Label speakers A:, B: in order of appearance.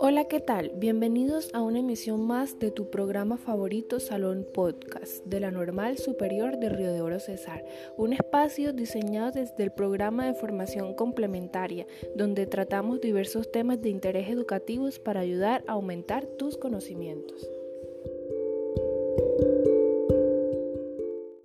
A: Hola, ¿qué tal? Bienvenidos a una emisión más de tu programa favorito Salón Podcast de la Normal Superior de Río de Oro Cesar, un espacio diseñado desde el programa de formación complementaria, donde tratamos diversos temas de interés educativos para ayudar a aumentar tus conocimientos.